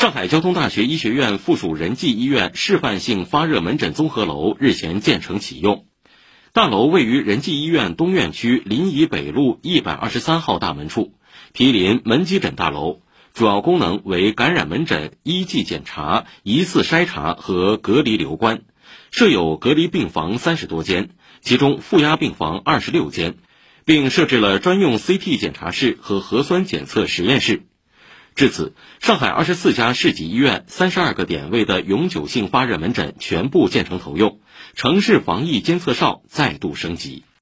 上海交通大学医学院附属仁济医院示范性发热门诊综合楼日前建成启用。大楼位于仁济医院东院区临沂北路一百二十三号大门处，毗邻门急诊大楼，主要功能为感染门诊、一剂检查、疑似筛查和隔离留观。设有隔离病房三十多间，其中负压病房二十六间，并设置了专用 CT 检查室和核酸检测实验室。至此，上海二十四家市级医院三十二个点位的永久性发热门诊全部建成投用，城市防疫监测哨再度升级。